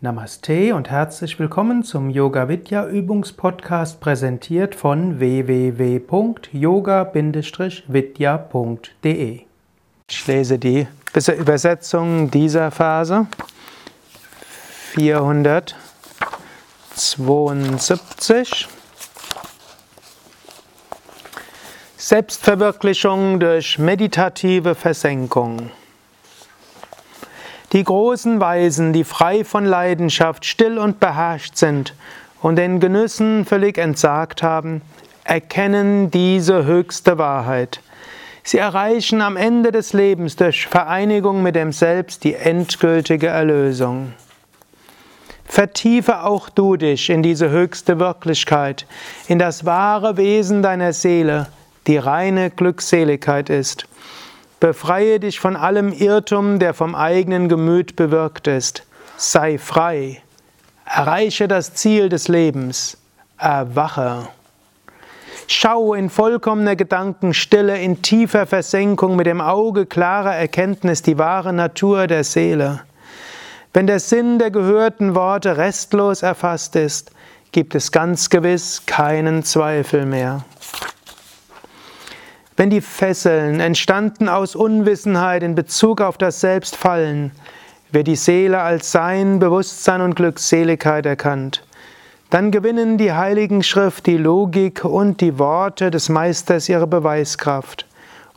Namaste und herzlich willkommen zum Yoga Vidya Übungspodcast präsentiert von www.yoga-vidya.de. Ich lese die Übersetzung dieser Phase 472 Selbstverwirklichung durch meditative Versenkung. Die großen Weisen, die frei von Leidenschaft, still und beherrscht sind und den Genüssen völlig entsagt haben, erkennen diese höchste Wahrheit. Sie erreichen am Ende des Lebens durch Vereinigung mit dem Selbst die endgültige Erlösung. Vertiefe auch du dich in diese höchste Wirklichkeit, in das wahre Wesen deiner Seele, die reine Glückseligkeit ist. Befreie dich von allem Irrtum, der vom eigenen Gemüt bewirkt ist. Sei frei. Erreiche das Ziel des Lebens. Erwache. Schau in vollkommener Gedankenstille, in tiefer Versenkung mit dem Auge klarer Erkenntnis die wahre Natur der Seele. Wenn der Sinn der gehörten Worte restlos erfasst ist, gibt es ganz gewiss keinen Zweifel mehr. Wenn die Fesseln, entstanden aus Unwissenheit in Bezug auf das Selbst, fallen, wird die Seele als Sein, Bewusstsein und Glückseligkeit erkannt. Dann gewinnen die Heiligen Schrift, die Logik und die Worte des Meisters ihre Beweiskraft.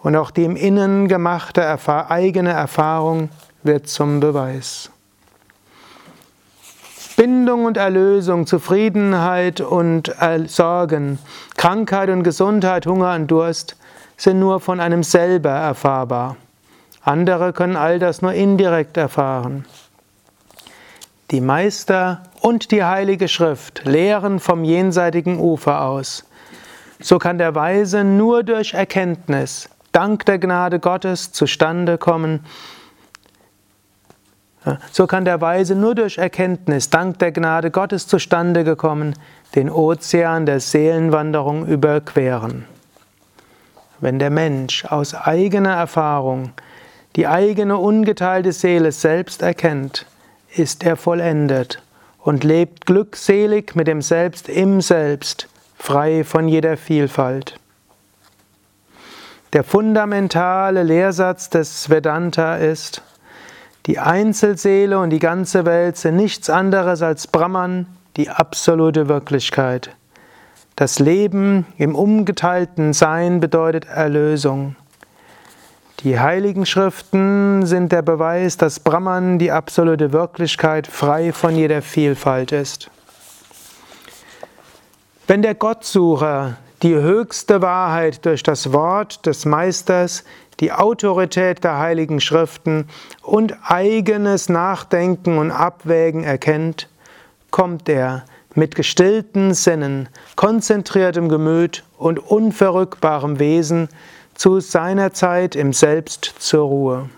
Und auch die im Innen gemachte eigene Erfahrung wird zum Beweis. Bindung und Erlösung, Zufriedenheit und Sorgen, Krankheit und Gesundheit, Hunger und Durst sind nur von einem selber erfahrbar. Andere können all das nur indirekt erfahren. Die Meister und die Heilige Schrift lehren vom jenseitigen Ufer aus. So kann der Weise nur durch Erkenntnis, dank der Gnade Gottes, zustande kommen. So kann der Weise nur durch Erkenntnis, dank der Gnade Gottes zustande gekommen, den Ozean der Seelenwanderung überqueren. Wenn der Mensch aus eigener Erfahrung die eigene ungeteilte Seele selbst erkennt, ist er vollendet und lebt glückselig mit dem Selbst im Selbst, frei von jeder Vielfalt. Der fundamentale Lehrsatz des Vedanta ist, die Einzelseele und die ganze Welt sind nichts anderes als Brahman, die absolute Wirklichkeit. Das Leben im umgeteilten Sein bedeutet Erlösung. Die heiligen Schriften sind der Beweis, dass Brahman die absolute Wirklichkeit frei von jeder Vielfalt ist. Wenn der Gottsucher die höchste Wahrheit durch das Wort des Meisters, die Autorität der heiligen Schriften und eigenes Nachdenken und Abwägen erkennt, kommt er mit gestillten Sinnen, konzentriertem Gemüt und unverrückbarem Wesen zu seiner Zeit im Selbst zur Ruhe.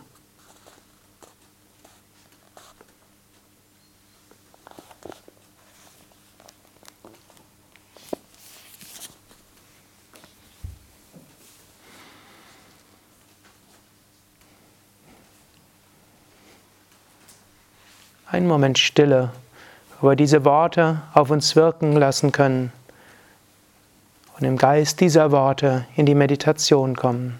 Ein Moment Stille wo wir diese Worte auf uns wirken lassen können und im Geist dieser Worte in die Meditation kommen.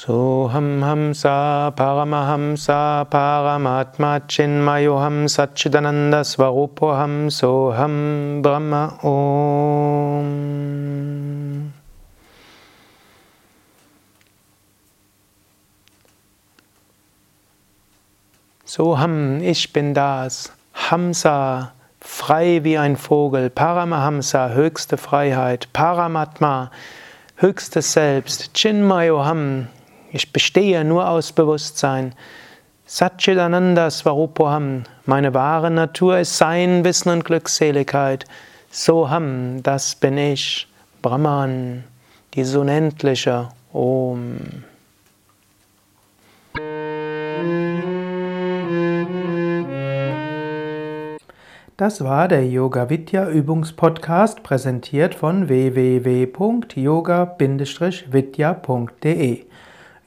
Soham Hamsa Paramahamsa Paramatma Chinmayoham Satchidananda Svarupoham Soham Brahma Om. Soham, ich bin das. Hamsa, frei wie ein Vogel. Paramahamsa, höchste Freiheit. Paramatma, höchstes Selbst. Chinmayoham, ich bestehe nur aus Bewusstsein. Satchitananda Svarupoham, meine wahre Natur ist Sein, Wissen und Glückseligkeit. Soham, das bin ich. Brahman, dieses Unendliche. Om. Das war der Yoga Vidya Übungspodcast, präsentiert von www.yoga-vidya.de.